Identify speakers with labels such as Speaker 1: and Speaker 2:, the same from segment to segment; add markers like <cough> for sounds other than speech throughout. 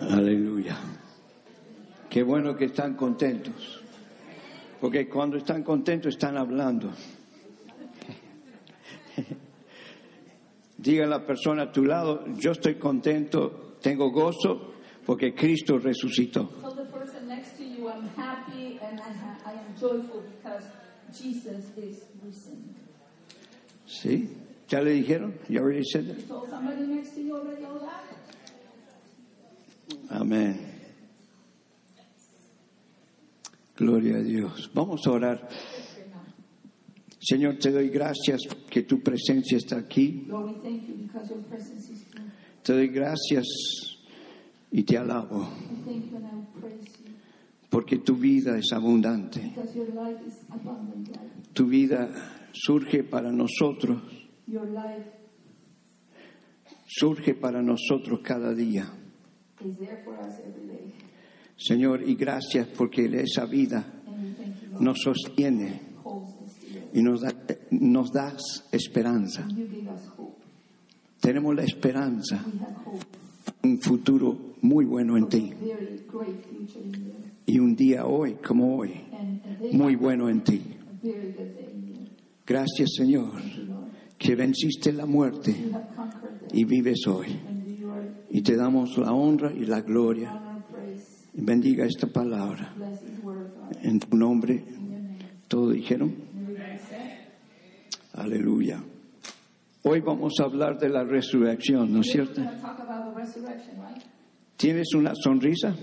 Speaker 1: Aleluya. Qué bueno que están contentos. Porque cuando están contentos están hablando. <laughs> Diga a la persona a tu lado, yo estoy contento, tengo gozo porque Cristo resucitó.
Speaker 2: Tell the person next to you, I'm happy and I, ha- I am joyful because Jesus is risen.
Speaker 1: ¿Sí? ¿Ya le dijeron? You already said that?
Speaker 2: You told somebody next to you already all that?
Speaker 1: Amén. Gloria a Dios. Vamos a orar. Señor, te doy gracias que tu presencia está aquí.
Speaker 2: Lord, we thank you because your presence is here.
Speaker 1: Te doy gracias y te alabo
Speaker 2: We thank you and I praise you
Speaker 1: porque tu vida es abundante.
Speaker 2: because your life is abundant life.
Speaker 1: Tu vida surge para nosotros,
Speaker 2: Your life
Speaker 1: surge para nosotros cada día.
Speaker 2: is there for us every day.
Speaker 1: Señor, y gracias porque esa vida
Speaker 2: And we thank you, Lord,
Speaker 1: nos sostiene. Y nos, da, nos das esperanza. Tenemos la esperanza, un futuro muy bueno en ti y un día hoy como hoy, muy bueno en ti. Gracias Señor, que venciste la muerte y vives hoy. Y te damos la honra y la gloria. Bendiga esta palabra. En tu nombre, todos dijeron. Aleluya. Hoy vamos a hablar de la resurrección, ¿no es cierto?
Speaker 2: the right?
Speaker 1: ¿Tienes una sonrisa?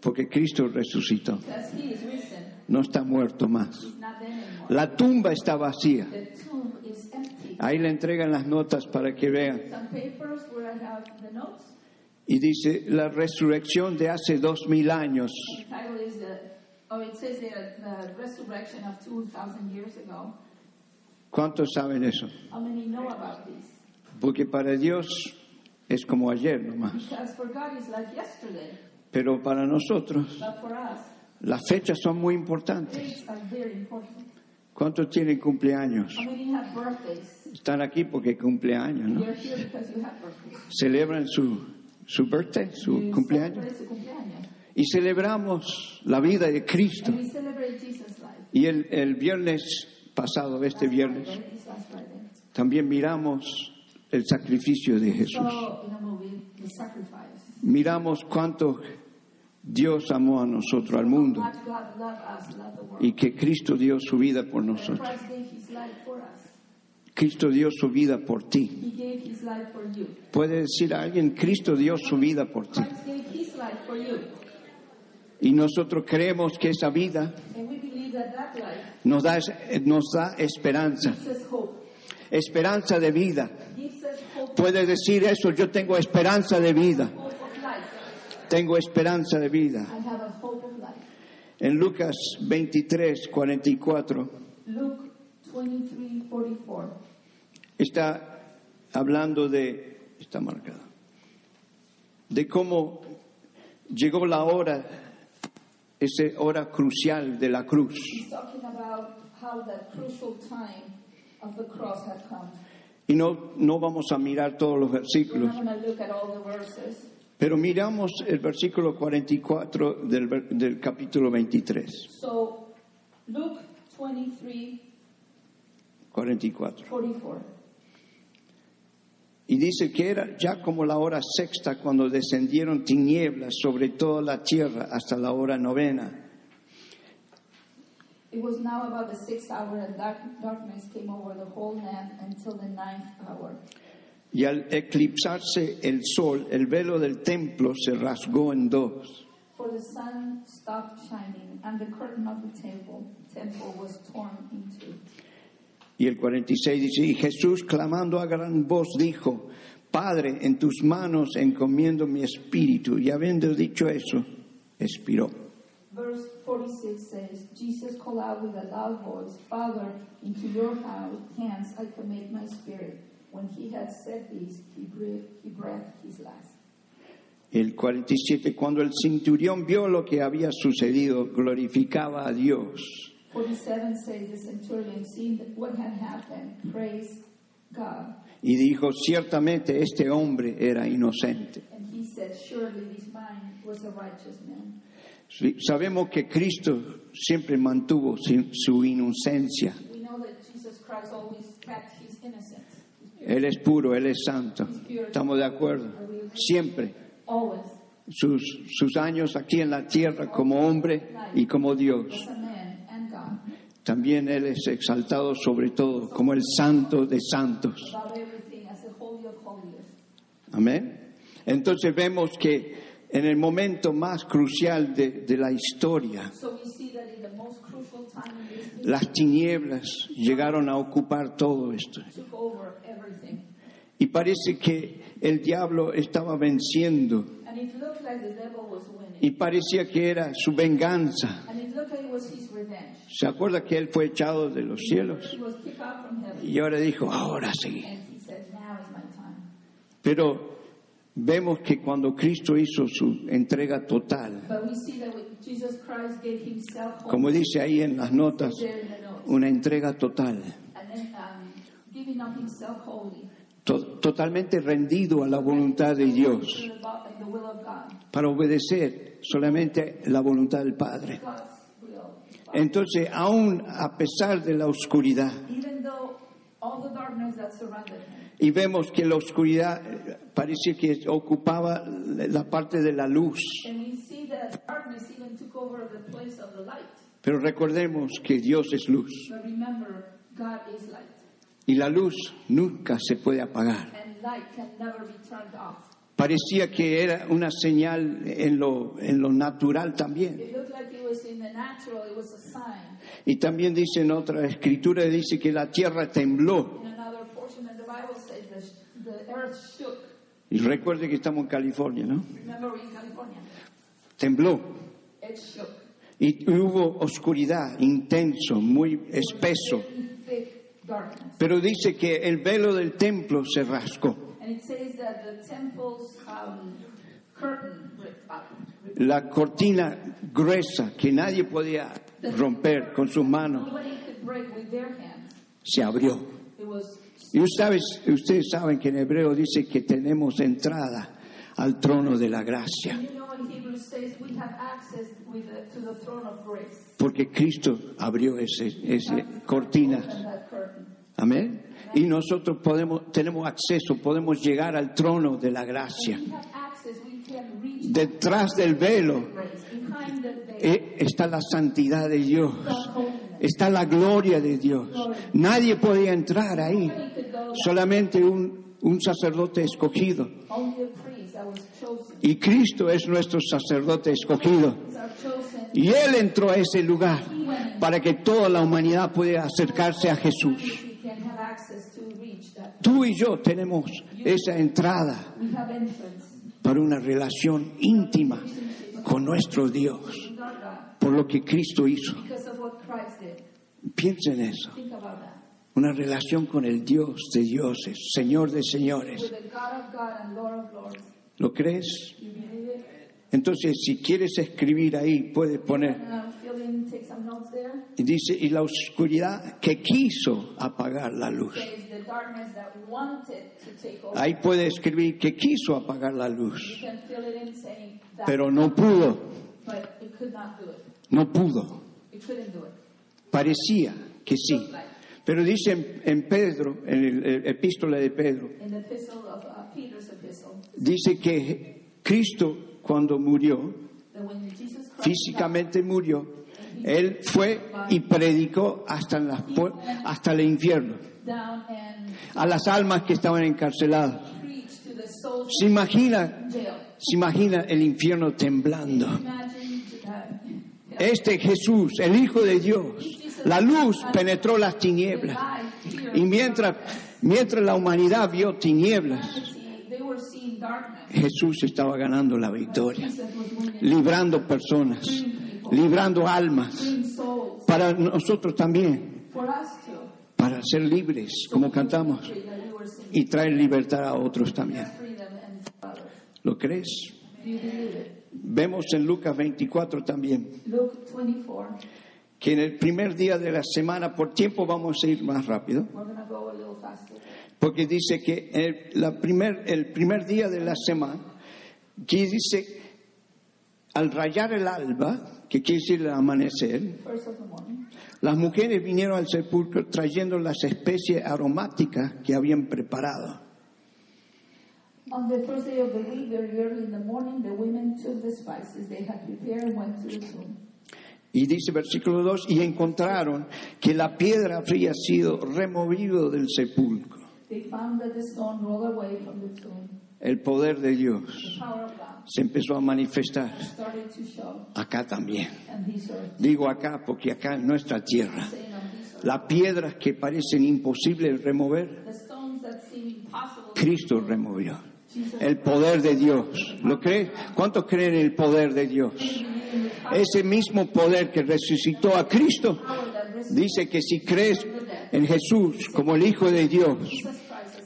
Speaker 1: Porque Cristo resucitó. No está muerto más. La tumba está vacía.
Speaker 2: The.
Speaker 1: Ahí le entregan las notas para que vean.
Speaker 2: The.
Speaker 1: Y dice, la resurrección de hace dos mil años
Speaker 2: The the, oh, it says there, the resurrection of 2,000 years ago.
Speaker 1: ¿Cuántos saben eso?
Speaker 2: How many know about this?
Speaker 1: Porque para Dios es como ayer nomás.
Speaker 2: Because for God it's like yesterday,
Speaker 1: Pero para nosotros
Speaker 2: but for us,
Speaker 1: las fechas son muy importantes. ¿Cuántos tienen cumpleaños? Están aquí porque cumpleaños, ¿no? Celebran su, su birthday, su cumpleaños. Y celebramos la vida de Cristo. Y el, el viernes pasado, este viernes, también miramos el sacrificio de Jesús. Miramos cuánto Dios amó a nosotros, al mundo, y que Cristo dio su vida por nosotros. Cristo dio su vida por ti. Puede decir a alguien, Cristo dio su vida por ti. Y nosotros creemos que esa vida Nos da, nos da esperanza, esperanza de vida.
Speaker 2: Gives us hope,
Speaker 1: Puede decir eso, yo tengo esperanza de vida, tengo esperanza de vida. En Lucas 23, 44,
Speaker 2: Luke 23, 44.
Speaker 1: está hablando de, está marcada, de cómo llegó la hora, esa hora crucial de la cruz.
Speaker 2: He's talking about how that crucial time of the cross had come.
Speaker 1: Y no, no vamos a mirar todos los versículos, pero miramos el versículo 44 del, del capítulo 23.
Speaker 2: So, Luke 23,
Speaker 1: 44.
Speaker 2: 44.
Speaker 1: Y dice que era ya como la hora sexta cuando descendieron tinieblas sobre toda la tierra hasta la hora novena.
Speaker 2: It was now about the sixth hour, and dark, darkness came over the whole land until the ninth hour.
Speaker 1: Y al eclipsarse el sol, el velo del templo se rasgó en dos.
Speaker 2: For the sun stopped shining, and the curtain of the temple, temple was torn in two.
Speaker 1: Y el 46 dice, y Jesús clamando a gran voz dijo, Padre, en tus manos encomiendo mi espíritu. Y habiendo dicho eso, expiró.
Speaker 2: Verse 46 says, Jesus called out with a loud voice, Father, into your hands I commit my spirit. When he had said this, he breathed, he breathed his last.
Speaker 1: El 47, cuando el centurión vio lo que había sucedido, glorificaba a Dios
Speaker 2: 47 says, the centurion, seeing that what had happened, praised God.
Speaker 1: y dijo, ciertamente este hombre era inocente.
Speaker 2: And he said, Surely this man was a righteous man.
Speaker 1: Sí, Sabemos que Cristo siempre mantuvo su inocencia.
Speaker 2: We know that Jesus Christ always kept his innocence.
Speaker 1: Él es puro, Él es santo. ¿Estamos de acuerdo? Siempre.
Speaker 2: Always.
Speaker 1: Sus, sus años aquí en la tierra como hombre y como Dios.
Speaker 2: Was a man and God.
Speaker 1: También Él es exaltado sobre todo como el santo de santos. Amén. Entonces vemos que en el momento más crucial de, de la historia,
Speaker 2: So we see that in the most crucial time in this history,
Speaker 1: las tinieblas llegaron a ocupar todo esto. Y parece que el diablo estaba venciendo
Speaker 2: And it looked like the devil was winning.
Speaker 1: y parecía que era su venganza.
Speaker 2: And it looked like it was his revenge.
Speaker 1: ¿Se acuerda que él fue echado de los cielos? Y ahora dijo, ahora sí. Pero vemos que cuando Cristo hizo su entrega total, como dice ahí en las notas, una entrega total,
Speaker 2: um,
Speaker 1: to- totalmente rendido a la voluntad de Dios, para obedecer solamente la voluntad del Padre. Entonces, aún a pesar de la oscuridad, y vemos que la oscuridad eh, parece que ocupaba la parte de la luz,
Speaker 2: and we see that darkness even took over the place of the light.
Speaker 1: pero recordemos que Dios es luz
Speaker 2: But remember, God is light,
Speaker 1: y la luz nunca se puede apagar. Parecía que era una señal en lo, en lo natural también.
Speaker 2: It looked like it was in the natural, it was a sign.
Speaker 1: Y también dice en otra escritura, dice que la tierra tembló. Y recuerde que estamos en California, ¿no? Tembló. Y hubo oscuridad, intenso, muy espeso. Pero dice que el velo del templo se rascó.
Speaker 2: And it says that the temple's curtain ripped up.
Speaker 1: La cortina gruesa que nadie podía romper con sus manos se abrió. Y ustedes, ustedes saben que en hebreo dice que tenemos entrada al trono de la gracia.
Speaker 2: You know, in Hebrews says we have access with the, to the throne of grace.
Speaker 1: Porque Cristo abrió ese cortina. Amén. Y nosotros podemos, tenemos acceso, podemos llegar al trono de la gracia. Detrás del velo eh, está la santidad de Dios, está la gloria de Dios. Nadie podía entrar ahí, solamente un, un sacerdote escogido. Y Cristo es nuestro sacerdote escogido. Y Él entró a ese lugar para que toda la humanidad pueda acercarse a Jesús.
Speaker 2: We can have access to reach that.
Speaker 1: Tú y yo tenemos esa entrada para una relación íntima con nuestro Dios, por lo que Cristo hizo. Piensa en eso, una relación con el Dios de dioses, Señor de señores. ¿Lo crees? Entonces, si quieres escribir ahí, puedes poner, Y dice, y la oscuridad que quiso apagar la luz. Ahí puede escribir que quiso apagar la luz, pero no pudo, no pudo. Parecía que sí. Pero dice en, en Pedro, en el, el epístola de Pedro,
Speaker 2: uh,
Speaker 1: dice que Cristo cuando murió, físicamente murió, Él fue y predicó hasta, en hasta el infierno, a las almas que estaban encarceladas. ¿Se imagina, se imagina el infierno temblando? Este Jesús, el Hijo de Dios, la luz penetró las tinieblas. Y mientras, mientras la humanidad vio tinieblas. Jesús estaba ganando la victoria, librando personas, librando almas, para nosotros también, para ser libres, como cantamos, y traer libertad a otros también. ¿Lo crees? Vemos en Lucas 24 también.
Speaker 2: Luke 24.
Speaker 1: que en el primer día de la semana, por tiempo vamos a ir más rápido, porque dice que el, la primer, el primer día de la semana, que dice, al rayar el alba, que quiere decir el amanecer, las mujeres vinieron al sepulcro trayendo las especies aromáticas que habían preparado.
Speaker 2: On the first day of the week, very early in the morning, the women took the spices they had prepared and went to the tomb.
Speaker 1: Y dice versículo 2, y encontraron que la piedra había sido removido del sepulcro.
Speaker 2: They found that the stone rolled away from the tomb.
Speaker 1: El poder de Dios se empezó a manifestar acá también. Digo acá porque acá en nuestra tierra, las piedras que parecen imposibles de remover, Cristo removió. El poder de Dios. ¿Lo cree? ¿Cuántos creen en el poder de Dios? Ese mismo poder que resucitó a Cristo dice que si crees en Jesús como el Hijo de Dios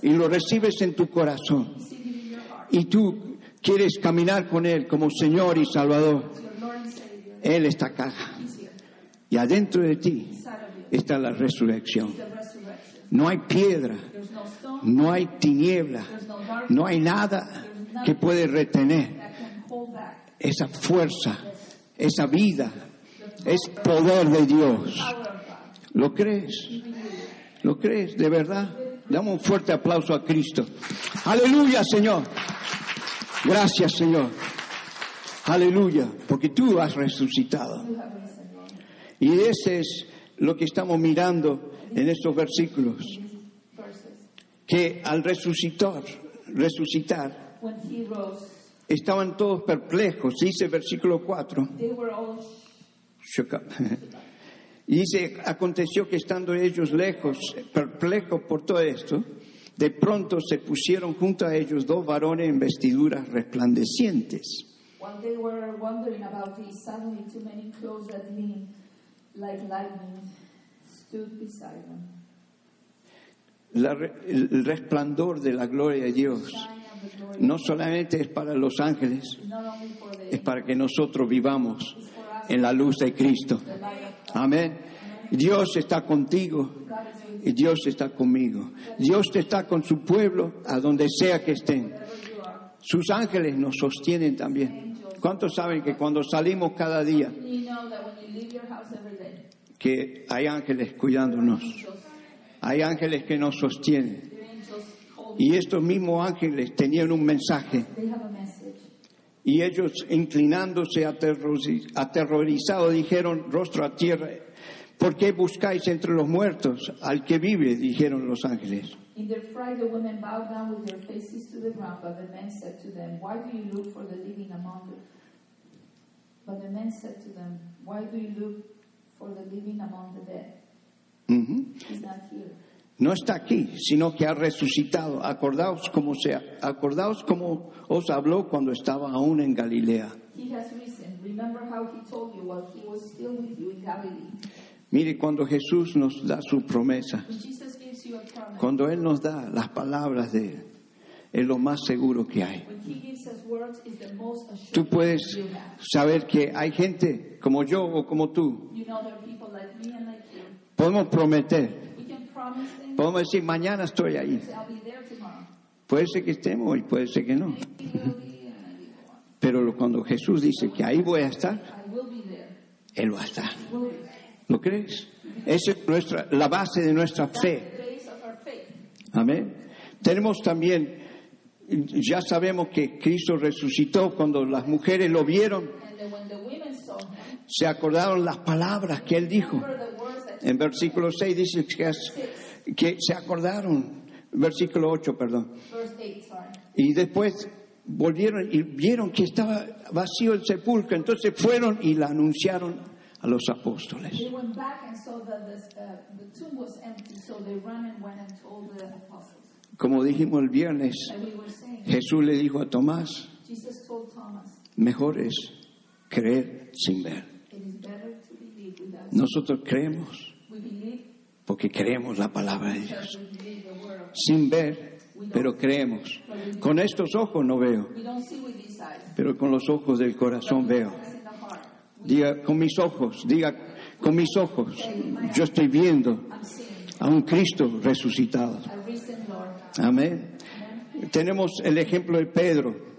Speaker 1: y lo recibes en tu corazón
Speaker 2: sitting in your heart,
Speaker 1: y tú quieres caminar con Él como Señor y Salvador, Él está acá. Y adentro de ti está la resurrección. No hay piedra,
Speaker 2: no
Speaker 1: hay tiniebla,
Speaker 2: no
Speaker 1: hay nada que puede retener esa fuerza, esa vida, es poder de Dios. ¿Lo crees? ¿Lo crees? ¿De verdad? Damos un fuerte aplauso a Cristo. Aleluya, Señor. Gracias, Señor. Aleluya, porque tú has resucitado. Y ese es lo que estamos mirando en estos versículos, que al resucitar, resucitar, estaban todos perplejos, dice versículo 4.
Speaker 2: they were all
Speaker 1: Shook up. Y dice, aconteció que estando ellos lejos, perplejos por todo esto, de pronto se pusieron junto a ellos dos varones en vestiduras resplandecientes.
Speaker 2: While they were wondering about this, suddenly two men in clothes that gleamed like lightning stood beside them.
Speaker 1: La re- el resplandor de la gloria de Dios no solamente es para los ángeles, es para que nosotros vivamos en la luz de Cristo. Amén. Dios está contigo y Dios está conmigo. Dios está con su pueblo a donde sea que estén. Sus ángeles nos sostienen también. ¿Cuántos saben que cuando salimos cada día, que hay ángeles cuidándonos? Hay ángeles que nos sostienen. Y estos mismos ángeles tenían un mensaje. Y ellos, inclinándose aterroriz- aterrorizados, dijeron, rostro a tierra, ¿por qué buscáis entre los muertos al que vive? Dijeron los ángeles.
Speaker 2: In their fright, the women bowed down with their faces to the ground, but the men said to them, Why do you look for the living among the... But the men said to them, Why do you look for the living among the dead? He's not here.
Speaker 1: No está aquí, sino que ha resucitado. Acordaos cómo sea, acordaos cómo os habló cuando estaba aún en Galilea.
Speaker 2: He has risen. Remember how he told you while he was still with you in Galilee.
Speaker 1: Mire cuando Jesús nos da su promesa, cuando Él nos da las palabras de Él, es lo más seguro que hay.
Speaker 2: when he gives us words, is the most
Speaker 1: Tú puedes saber que hay gente como yo o como tú.
Speaker 2: You know there are people like me and like you.
Speaker 1: Podemos prometer, podemos decir, mañana estoy ahí. Puede ser que estemos y puede ser que no. Pero cuando Jesús dice que ahí voy a estar,
Speaker 2: I will be there.
Speaker 1: Él va a estar. ¿Lo crees? Esa es nuestra, la base de nuestra fe. Amén. Tenemos también, ya sabemos que Cristo resucitó cuando las mujeres lo vieron. Se acordaron las palabras que él dijo. En versículo 6 dice que, se acordaron. Versículo 8, perdón.
Speaker 2: verse 8, sorry.
Speaker 1: Y después volvieron y vieron que estaba vacío el sepulcro. Entonces fueron y la anunciaron a los apóstoles.
Speaker 2: They went back and saw that the, the tomb was empty, so they ran and went and told the apostles.
Speaker 1: Como dijimos el viernes, Jesús le dijo a Tomás, mejor es creer sin ver. Nosotros creemos porque creemos la palabra de Dios. Sin ver, pero creemos. Con estos ojos no veo, pero con los ojos del corazón veo.
Speaker 2: it's in the heart.
Speaker 1: Diga con mis ojos, diga con mis ojos. Yo estoy viendo a un Cristo resucitado. Amén. Tenemos el ejemplo de Pedro.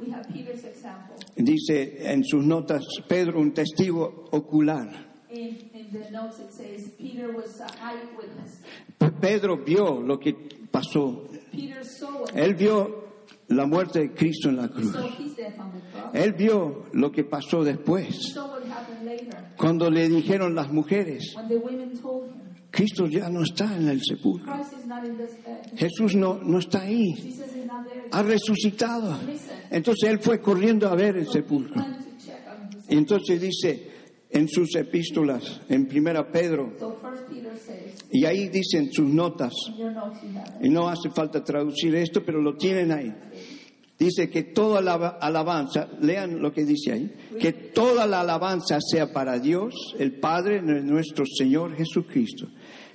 Speaker 1: Dice en sus notas, Pedro, un testigo ocular. Pedro vio lo que pasó. Él vio la muerte de Cristo en la cruz. Él vio lo que pasó después. Cuando le dijeron las mujeres,
Speaker 2: when the women told him
Speaker 1: Cristo ya no está en el sepulcro. Jesús no, no está ahí. Ha resucitado. Entonces él fue corriendo a ver el sepulcro. Y entonces dice en sus epístolas, en primera Pedro, y ahí dicen sus notas, y no hace falta traducir esto, pero lo tienen ahí. Dice que toda la alabanza, lean lo que dice ahí, que toda la alabanza sea para Dios, el Padre nuestro Señor Jesucristo.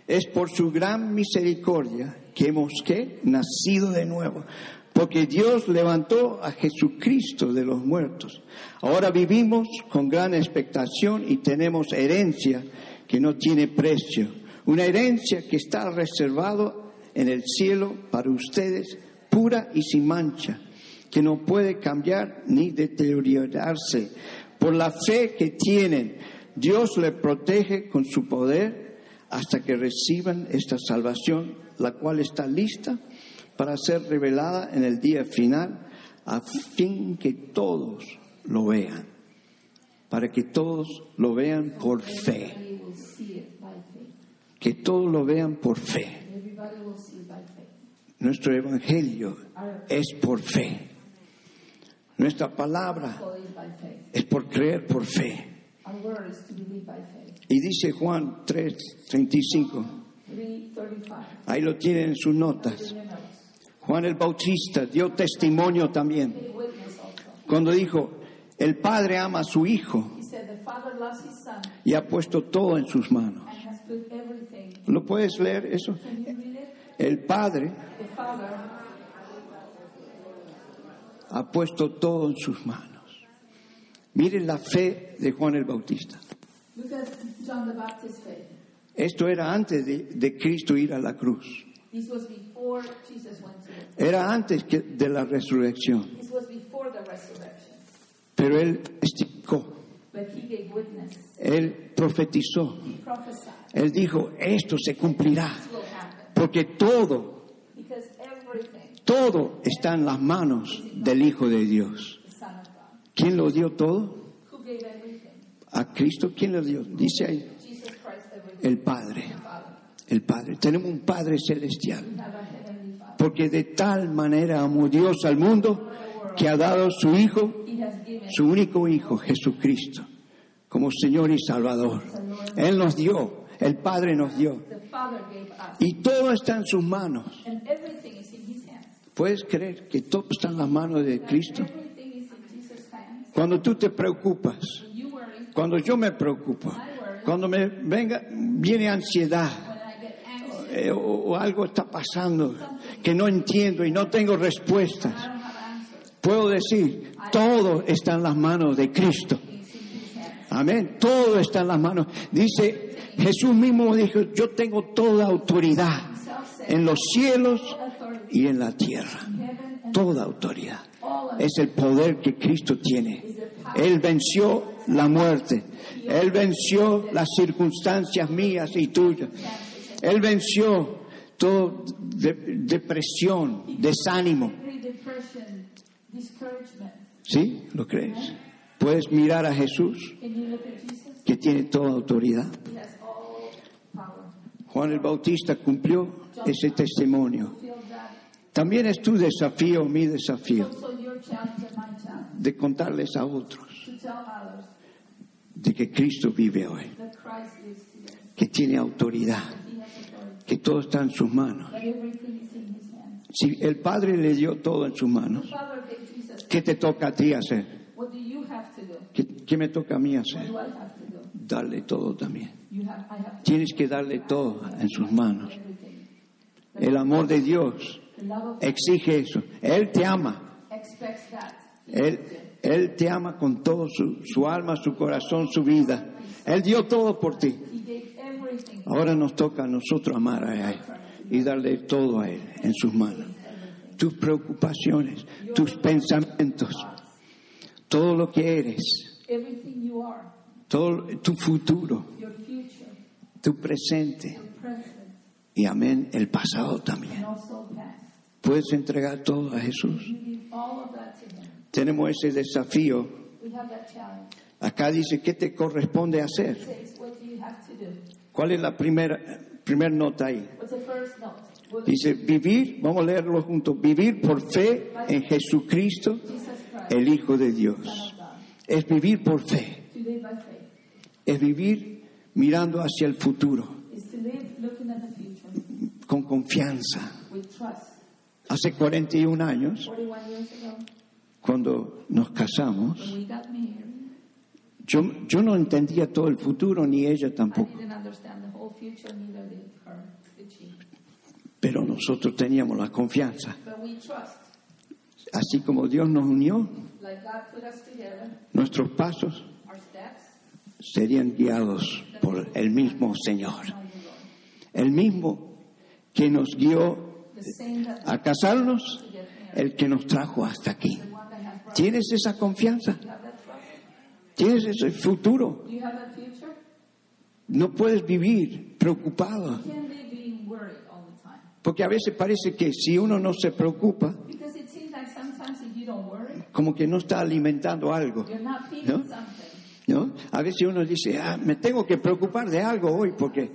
Speaker 1: Es por su gran misericordia que hemos ¿qué? nacido de nuevo, porque Dios levantó a Jesucristo de los muertos. Ahora vivimos con gran expectación y tenemos herencia que no tiene precio, una herencia que está reservado en el cielo para ustedes, pura y sin mancha que no puede cambiar ni deteriorarse. Por la fe que tienen, Dios le protege con su poder hasta que reciban esta salvación, la cual está lista para ser revelada en el día final, a fin que todos lo vean, para que todos lo vean por fe, que todos lo vean por fe. Nuestro evangelio es por fe. Nuestra palabra es por creer por fe. Y dice Juan 3, 35,
Speaker 2: 335.
Speaker 1: ahí lo tienen en sus notas. Juan el Bautista dio testimonio también cuando dijo, el Padre ama a su Hijo y ha puesto todo en sus manos. ¿Lo puedes leer eso? El Padre ha puesto todo en sus manos. Miren la fe de Juan el Bautista. Esto era antes de, de Cristo ir a la cruz. Era antes que de la resurrección. Pero él
Speaker 2: witness.
Speaker 1: él profetizó, él dijo, esto se cumplirá, porque todo, todo está en las manos del Hijo de Dios. ¿Quién lo dio todo? A Cristo, ¿quién lo dio? Dice ahí, el Padre, el Padre. Tenemos un Padre celestial, porque de tal manera amó Dios al mundo que ha dado su Hijo su único Hijo, Jesucristo, como Señor y Salvador. Él nos dio, el Padre nos dio. Y todo está en sus manos.
Speaker 2: And everything is in his hands.
Speaker 1: ¿Puedes creer que todo está en las manos de Cristo? Cuando tú te preocupas, cuando yo me preocupo, cuando me venga, viene ansiedad eh, o, o algo está pasando que no entiendo y no tengo respuestas, puedo decir, todo está en las manos de Cristo. Amén. Todo está en las manos. Dice, Jesús mismo dijo, yo tengo toda autoridad en los cielos y en la tierra. Toda autoridad. Es el poder que Cristo tiene. Él venció la muerte. Él venció las circunstancias mías y tuyas. Él venció toda depresión, desánimo. ¿Sí? ¿Lo crees? Puedes mirar a Jesús que tiene toda autoridad. Juan el Bautista cumplió ese testimonio.
Speaker 2: Feel that.
Speaker 1: También es tu desafío, mi desafío, de contarles a otros de que Cristo vive hoy, que tiene autoridad, que todo está en sus manos. Si el Padre le dio todo en sus manos. ¿qué te toca a ti hacer? ¿Qué, qué me toca a mí hacer? Darle todo también. Tienes que darle todo en sus manos. El amor de Dios exige eso. Él te ama. Él, él te ama con todo su, su alma, su corazón, su vida. Él dio todo por ti. Ahora nos toca a nosotros amar a Él y darle todo a Él en sus manos. Tus preocupaciones, tus pensamientos, todo lo que eres,
Speaker 2: Everything you are,
Speaker 1: todo tu futuro, tu presente y amén, el pasado también. Puedes entregar todo a Jesús. Tenemos ese desafío. Acá dice, ¿qué te corresponde hacer? ¿Cuál es la primera, primer nota ahí? Dice, vivir, vamos a leerlo juntos, vivir por fe en Jesucristo, el Hijo de Dios. Es vivir por fe, es vivir mirando hacia el futuro,
Speaker 2: is to live looking at the future
Speaker 1: con confianza. Hace 41 años,
Speaker 2: 41 years ago,
Speaker 1: cuando nos casamos,
Speaker 2: when we got married,
Speaker 1: yo, yo no entendía todo el futuro, ni ella
Speaker 2: I
Speaker 1: tampoco,
Speaker 2: didn't understand the whole future, neither did her, did she.
Speaker 1: pero nosotros teníamos la confianza.
Speaker 2: But we trust.
Speaker 1: Así como Dios nos unió, nuestros pasos serían guiados por el mismo Señor. El mismo que nos guió a casarnos, el que nos trajo hasta aquí. ¿Tienes esa confianza? ¿Tienes ese futuro? No puedes vivir preocupado, porque a veces parece que si uno no se preocupa,
Speaker 2: Because it seems like sometimes if you don't worry,
Speaker 1: como que no está alimentando algo,
Speaker 2: you're not feeding
Speaker 1: No? ¿no? A veces uno dice, ah, me tengo que preocupar de algo hoy porque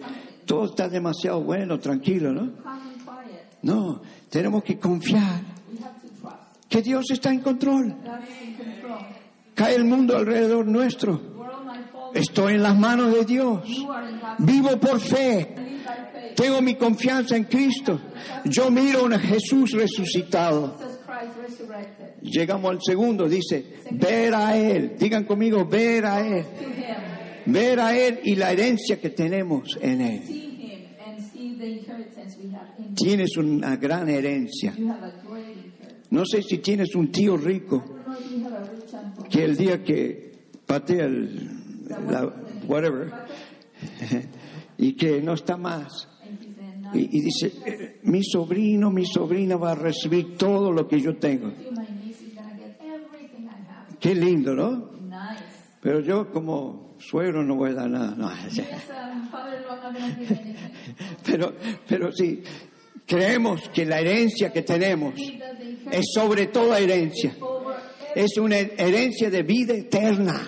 Speaker 1: todo está demasiado bueno, tranquilo, ¿no? No, tenemos que confiar que Dios está en control. Cae el mundo alrededor nuestro. Estoy en las manos de Dios. Vivo por fe. Tengo mi confianza en Cristo. Yo miro a Jesús resucitado. Llegamos al segundo, dice, ver a Él. Digan conmigo, ver a Él. Ver a Él y la herencia que tenemos en Él. Tienes una gran herencia. No sé si tienes un tío rico que el día que patea el, la, whatever, <laughs> y que no está más, y, y dice, "Eh, mi sobrino, mi sobrina va a recibir todo lo que yo tengo. Qué lindo, ¿no? Pero yo como suegro no voy a dar nada. no. <laughs> <laughs> Pero, pero sí, creemos que la herencia que tenemos es sobre toda herencia. Es una herencia de vida eterna.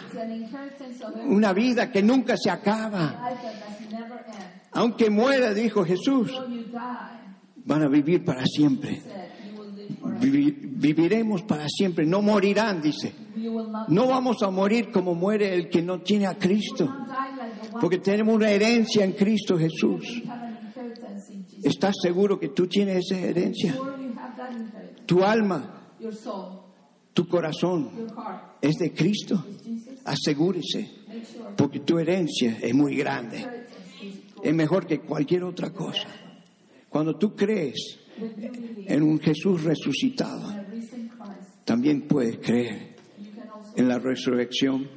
Speaker 1: Una vida que nunca se acaba. Aunque muera, dijo Jesús, van a vivir para siempre.
Speaker 2: said you will live forever.
Speaker 1: Vivi- viviremos para siempre. No morirán, dice. No vamos a morir como muere el que no tiene a Cristo. Porque tenemos una herencia en Cristo Jesús. ¿Estás seguro que tú tienes esa herencia? Tu alma, tu corazón es de Cristo. Asegúrese, porque tu herencia es muy grande. Es mejor que cualquier otra cosa. Cuando tú crees en un Jesús resucitado, también puedes creer en la resurrección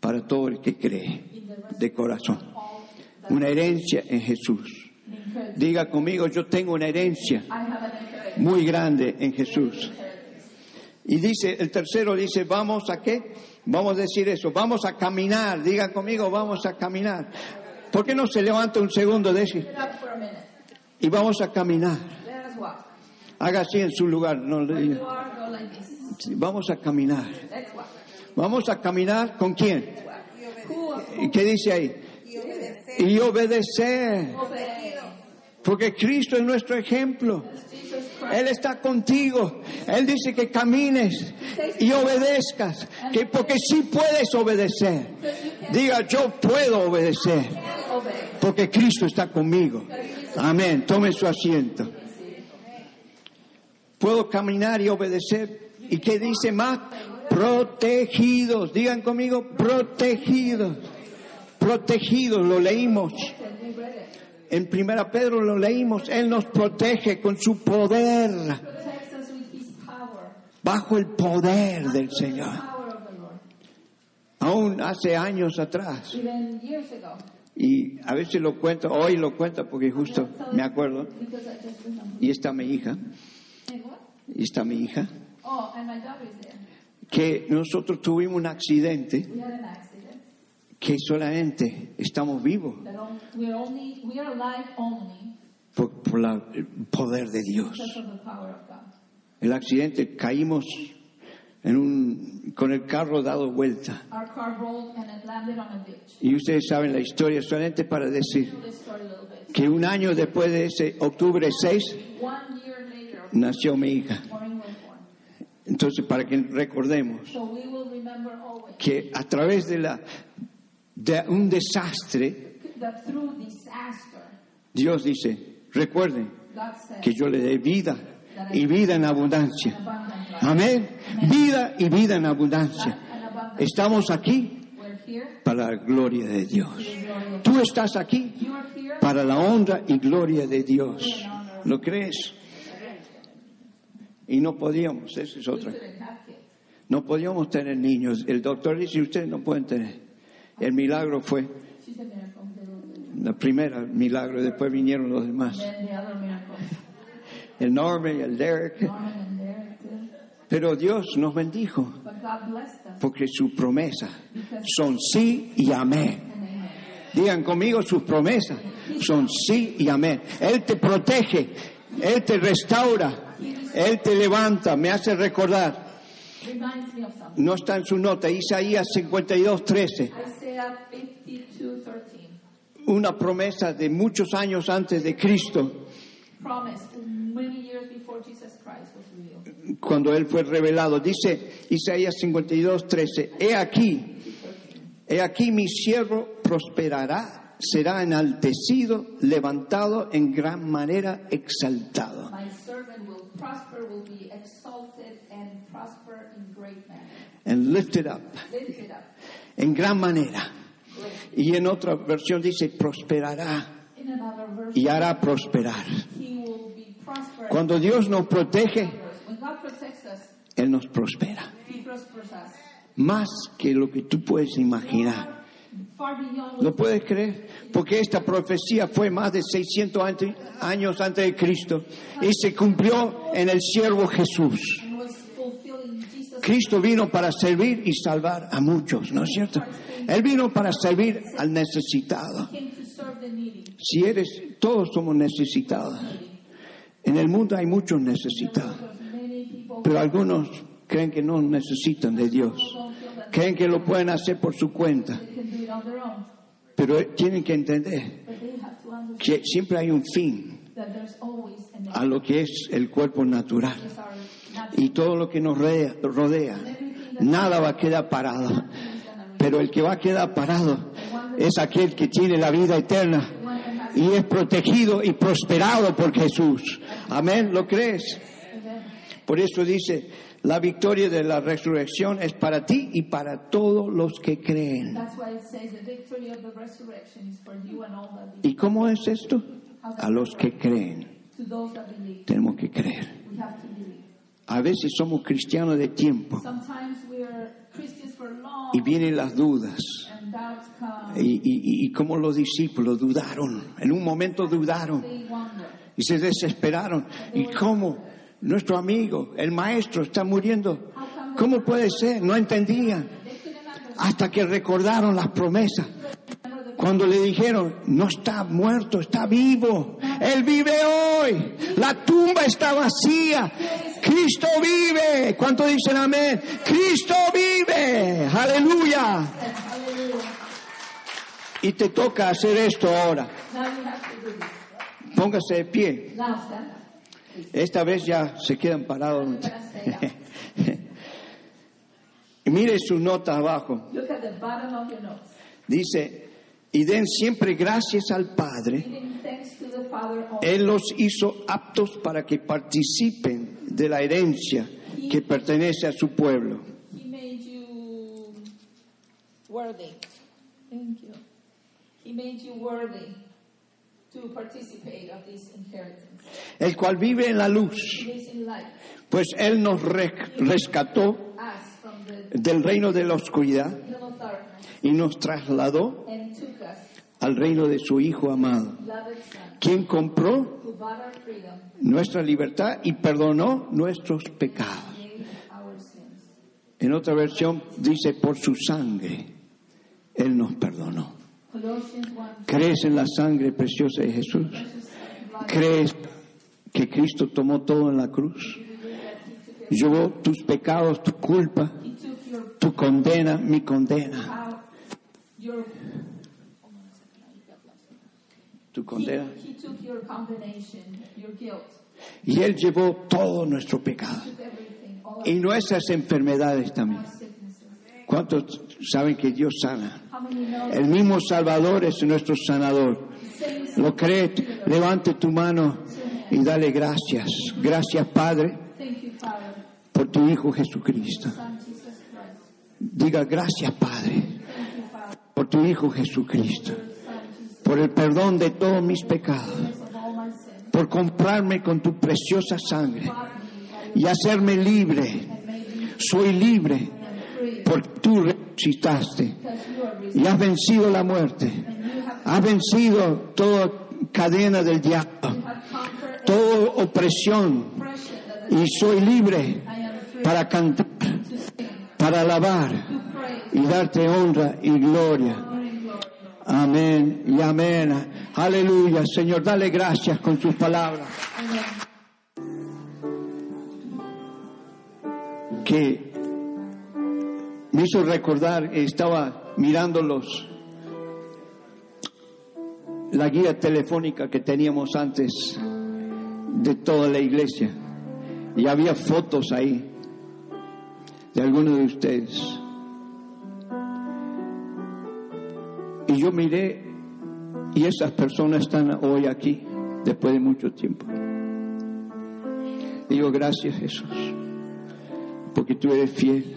Speaker 1: para todo el que cree de corazón. Una herencia en Jesús. Diga conmigo, yo tengo una herencia muy grande en Jesús. Y dice, el tercero dice, vamos a qué? Vamos a decir eso, vamos a caminar. Diga conmigo, vamos a caminar. ¿Por qué no se levanta un segundo de
Speaker 2: minute.
Speaker 1: Y vamos a caminar. Haga así en su lugar. No le Vamos a caminar. Vamos a caminar con quién? ¿Y qué dice ahí? Y obedecer. Porque Cristo es nuestro ejemplo. Él está contigo. Él dice que camines y obedezcas. Que porque sí puedes obedecer. Diga, yo puedo obedecer. Porque Cristo está conmigo. Amén. Tome su asiento. Puedo caminar y obedecer. ¿Y qué dice más? Protegidos. Digan conmigo, protegidos. Protegidos, lo leímos. En Primera Pedro lo leímos. Él nos protege con su poder. Bajo el poder del Señor. Aún hace años atrás. Y a veces lo cuento, hoy lo cuento porque justo me acuerdo. Y está mi hija. Y está mi hija.
Speaker 2: Oh, and my daughter is there.
Speaker 1: Que nosotros tuvimos un accidente
Speaker 2: We had an accident.
Speaker 1: que solamente estamos vivos
Speaker 2: we're only we are alive only
Speaker 1: por, por la- el poder de Dios.
Speaker 2: because of the power of God.
Speaker 1: El accidente caímos en un, con el carro dado vuelta.
Speaker 2: Our car rolled and it landed on a ditch.
Speaker 1: Y ustedes saben la historia solamente para decir que un año después de ese octubre 6
Speaker 2: One year later,
Speaker 1: nació mi hija. Entonces, para que recordemos que a través de, la, de un desastre, Dios dice, recuerden que yo le dé vida y vida en abundancia. Amén. Vida y vida en abundancia. Estamos aquí para la gloria de Dios. Tú estás aquí para la honra y gloria de Dios. ¿Lo crees? Y no podíamos, esa es otra. No podíamos tener niños. El doctor dice, ustedes no pueden tener. El milagro fue la primera milagro, después vinieron los demás. El Norman y el Derek. Pero Dios nos bendijo porque sus promesas son sí y amén. Digan conmigo, sus promesas son sí y amén. Él te protege, Él te restaura, Él te levanta, me hace recordar. No está en su nota, Isaías 52, 13.
Speaker 2: Isaiah 52, 13.
Speaker 1: Una promesa de muchos años antes de Cristo, cuando Él fue revelado. Dice Isaías 52, 13. He aquí, he aquí mi siervo prosperará, será enaltecido, levantado en gran manera, exaltado.
Speaker 2: My servant will prosper, will be exalted, and prosper in great manner.
Speaker 1: And lifted up,
Speaker 2: Lift it up.
Speaker 1: en gran manera.
Speaker 2: Great.
Speaker 1: Y en otra versión dice prosperará y hará prosperar. Cuando Dios nos protege,
Speaker 2: When God protects us,
Speaker 1: Él nos prospera. Más que lo que tú puedes imaginar. ¿Lo puedes creer? Porque esta profecía fue más de 600 ante- años antes de Cristo y se cumplió en el siervo Jesús. Cristo vino para servir y salvar a muchos, ¿no es cierto? Él vino para servir al necesitado. Si eres, todos somos necesitados. En el mundo hay muchos necesitados, pero algunos creen que no necesitan de Dios. Creen que lo pueden hacer por su cuenta, pero tienen que entender que siempre hay un fin a lo que es el cuerpo natural y todo lo que nos rodea. Nada va a quedar parado, pero el que va a quedar parado es aquel que tiene la vida eterna y es protegido y prosperado por Jesús. Amén, ¿lo crees? Por eso dice, la victoria de la resurrección es para ti y para todos los que creen.
Speaker 2: That's why it says the victory of the resurrection is for you and all that believe.
Speaker 1: ¿Y cómo es esto? A los que creen. Tenemos que creer. A veces somos cristianos de tiempo y vienen las dudas. Y, y- y como los discípulos dudaron, en un momento dudaron y se desesperaron. ¿Y cómo? Nuestro amigo, el maestro, está muriendo. ¿Cómo puede ser? No entendían. Hasta que recordaron las promesas. Cuando le dijeron, no está muerto, está vivo. Él vive hoy. La tumba está vacía. Cristo vive. ¿Cuánto dicen amén? Cristo vive. Aleluya. Y te toca hacer esto ahora. Póngase de pie. Esta vez ya se quedan parados. <laughs> Y mire su nota abajo.
Speaker 2: Look at the bottom of your notes.
Speaker 1: Dice, y den siempre gracias al Padre. Él los hizo aptos para que participen de la herencia que pertenece a su pueblo.
Speaker 2: He made you worthy. Thank you. He made you worthy to participate of this inheritance.
Speaker 1: El cual vive en la luz, pues Él nos re- rescató del reino de la oscuridad y nos trasladó al reino de su Hijo amado, quien compró nuestra libertad y perdonó nuestros pecados. En otra versión dice, por su sangre, Él nos perdonó.
Speaker 2: Colossians 1
Speaker 1: ¿Crees en la sangre preciosa de Jesús? ¿Crees que Cristo tomó todo en la cruz? Llevó tus pecados, tu culpa, tu condena, mi condena. Tu condena. Y Él llevó todo nuestro pecado. Y nuestras enfermedades también. ¿Cuántos saben que Dios sana? El mismo Salvador es nuestro sanador. ¿Lo cree? Levante tu mano y dale gracias. Gracias, Padre,
Speaker 2: Thank you, Father,
Speaker 1: por tu Hijo Jesucristo. Diga gracias, Padre, por tu Hijo Jesucristo. Por el perdón de todos mis pecados. Por comprarme con tu preciosa sangre y hacerme libre. Soy libre porque tú resucitaste y has vencido la muerte. Has vencido toda cadena del diablo, toda opresión y soy libre para cantar, para alabar y darte honra y gloria. Amén y amén. Aleluya. Señor, dale gracias con sus palabras. Que me hizo recordar, estaba mirando los la guía telefónica que teníamos antes de toda la iglesia y había fotos ahí de algunos de ustedes. Y yo miré y esas personas están hoy aquí después de mucho tiempo. Digo, gracias Jesús, porque tú eres fiel.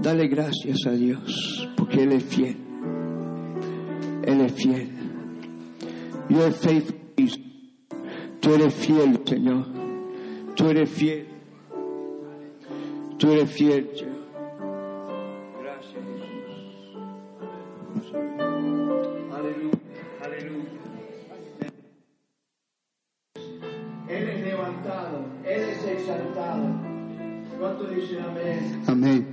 Speaker 1: Dale gracias a Dios, porque Él es fiel. Él es fiel. You are faithful. Tú eres fiel, Señor. Tú eres fiel. Tú eres fiel, Señor. Gracias, Jesús. Aleluya, aleluya. Él es levantado, Él es exaltado. ¿Cuánto dicen amén? Amén.